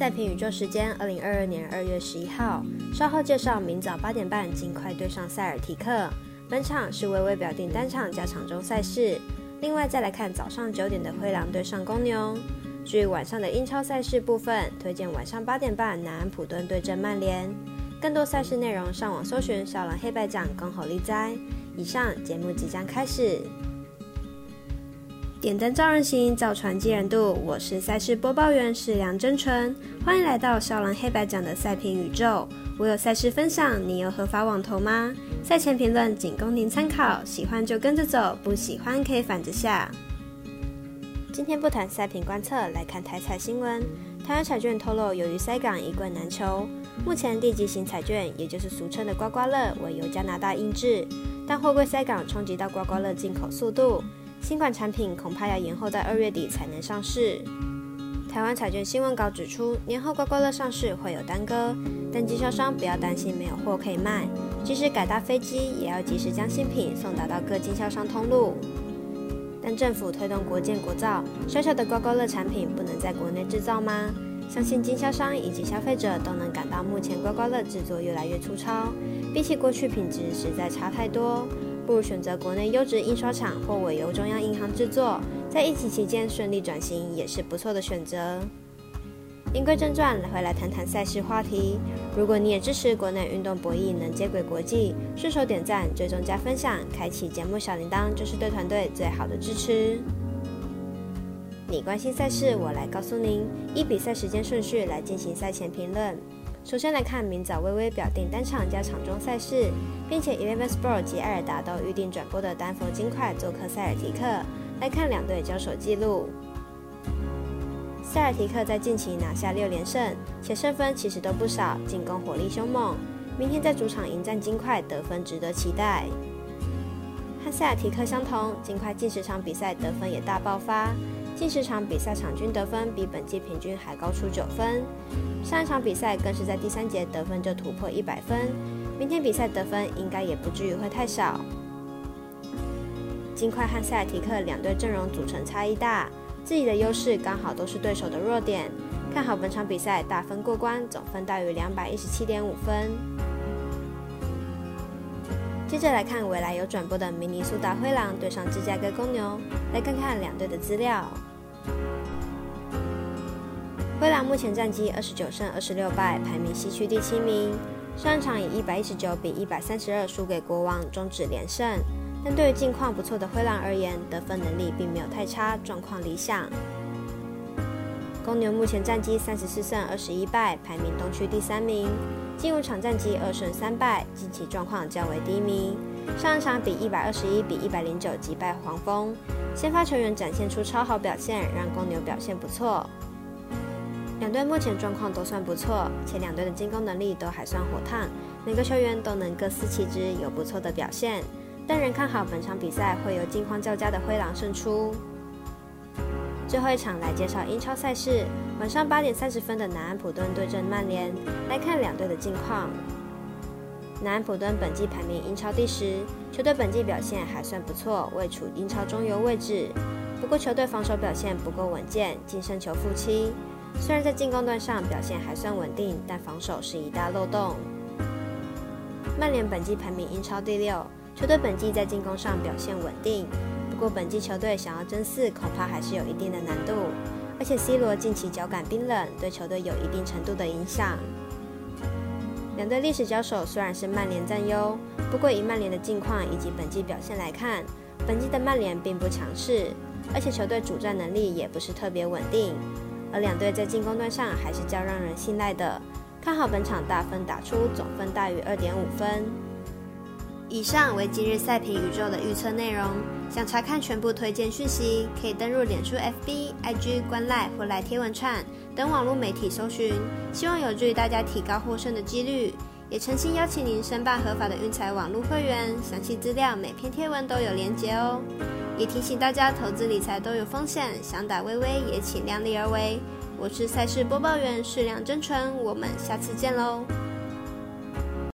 赛评宇宙时间，二零二二年二月十一号，稍后介绍，明早八点半尽快对上塞尔提克。本场是微微表定单场加场中赛事。另外再来看早上九点的灰狼对上公牛。至于晚上的英超赛事部分，推荐晚上八点半南安普顿对阵曼联。更多赛事内容，上网搜寻小狼黑白奖恭候立哉。以上节目即将开始。点灯照人行，造船济人度。我是赛事播报员是梁真纯，欢迎来到少狼黑白奖的赛评宇宙。我有赛事分享，你有合法网投吗？赛前评论仅供您参考，喜欢就跟着走，不喜欢可以反着下。今天不谈赛评观测，来看台彩新闻。台湾彩券透露，由于塞港一棍难求，目前地级型彩券，也就是俗称的刮刮乐，为由加拿大印制，但货柜塞港冲击到刮刮乐进口速度。新款产品恐怕要延后到二月底才能上市。台湾彩券新闻稿指出，年后刮刮乐上市会有耽搁，但经销商不要担心没有货可以卖，即使改搭飞机，也要及时将新品送达到各经销商通路。但政府推动国建国造，小小的刮刮乐产品不能在国内制造吗？相信经销商以及消费者都能感到，目前刮刮乐制作越来越粗糙，比起过去品质实在差太多。不如选择国内优质印刷厂或委由中央银行制作，在疫情期间顺利转型也是不错的选择。言归正传，回来谈谈赛事话题。如果你也支持国内运动博弈能接轨国际，顺手点赞、追踪加分享，开启节目小铃铛，就是对团队最好的支持。你关心赛事，我来告诉您，依比赛时间顺序来进行赛前评论。首先来看明早微微表定单场加场中赛事，并且 Eleven Sport 及艾尔达都预定转播的丹佛金块做客塞尔提克。来看两队交手记录，塞尔提克在近期拿下六连胜，且胜分其实都不少，进攻火力凶猛。明天在主场迎战金块，得分值得期待。和塞尔提克相同，金块近十场比赛得分也大爆发。近十场比赛场均得分比本季平均还高出九分，上一场比赛更是在第三节得分就突破一百分。明天比赛得分应该也不至于会太少。金块和塞尔提克两队阵容组成差异大，自己的优势刚好都是对手的弱点。看好本场比赛大分过关，总分大于两百一十七点五分。接着来看未来有转播的明尼苏达灰狼对上芝加哥公牛，来看看两队的资料。灰狼目前战绩二十九胜二十六败，排名西区第七名。上一场以一百一十九比一百三十二输给国王，终止连胜。但对于近况不错的灰狼而言，得分能力并没有太差，状况理想。公牛目前战绩三十四胜二十一败，排名东区第三名。近五场战绩二胜三败，近期状况较为低迷。上一场比一百二十一比一百零九击败黄蜂，先发球员展现出超好表现，让公牛表现不错。两队目前状况都算不错，且两队的进攻能力都还算火烫，每个球员都能各司其职，有不错的表现。但仍看好本场比赛会由近况较佳的灰狼胜出。最后一场来介绍英超赛事，晚上八点三十分的南安普顿对阵曼联，来看两队的近况。南安普顿本季排名英超第十，球队本季表现还算不错，位处英超中游位置。不过球队防守表现不够稳健，净胜球负七。虽然在进攻端上表现还算稳定，但防守是一大漏洞。曼联本季排名英超第六，球队本季在进攻上表现稳定，不过本季球队想要争四，恐怕还是有一定的难度。而且 C 罗近期脚感冰冷，对球队有一定程度的影响。两队历史交手虽然是曼联占优，不过以曼联的近况以及本季表现来看，本季的曼联并不强势，而且球队主战能力也不是特别稳定。而两队在进攻端上还是较让人信赖的，看好本场大分打出，总分大于二点五分。以上为今日赛评宇宙的预测内容。想查看全部推荐讯息，可以登入脸书、FB、IG、观赖或来贴文串等网络媒体搜寻。希望有助于大家提高获胜的几率。也诚心邀请您申办合法的运彩网络会员，详细资料每篇贴文都有连结哦。也提醒大家，投资理财都有风险，想打微微也请量力而为。我是赛事播报员，适量真纯，我们下次见喽。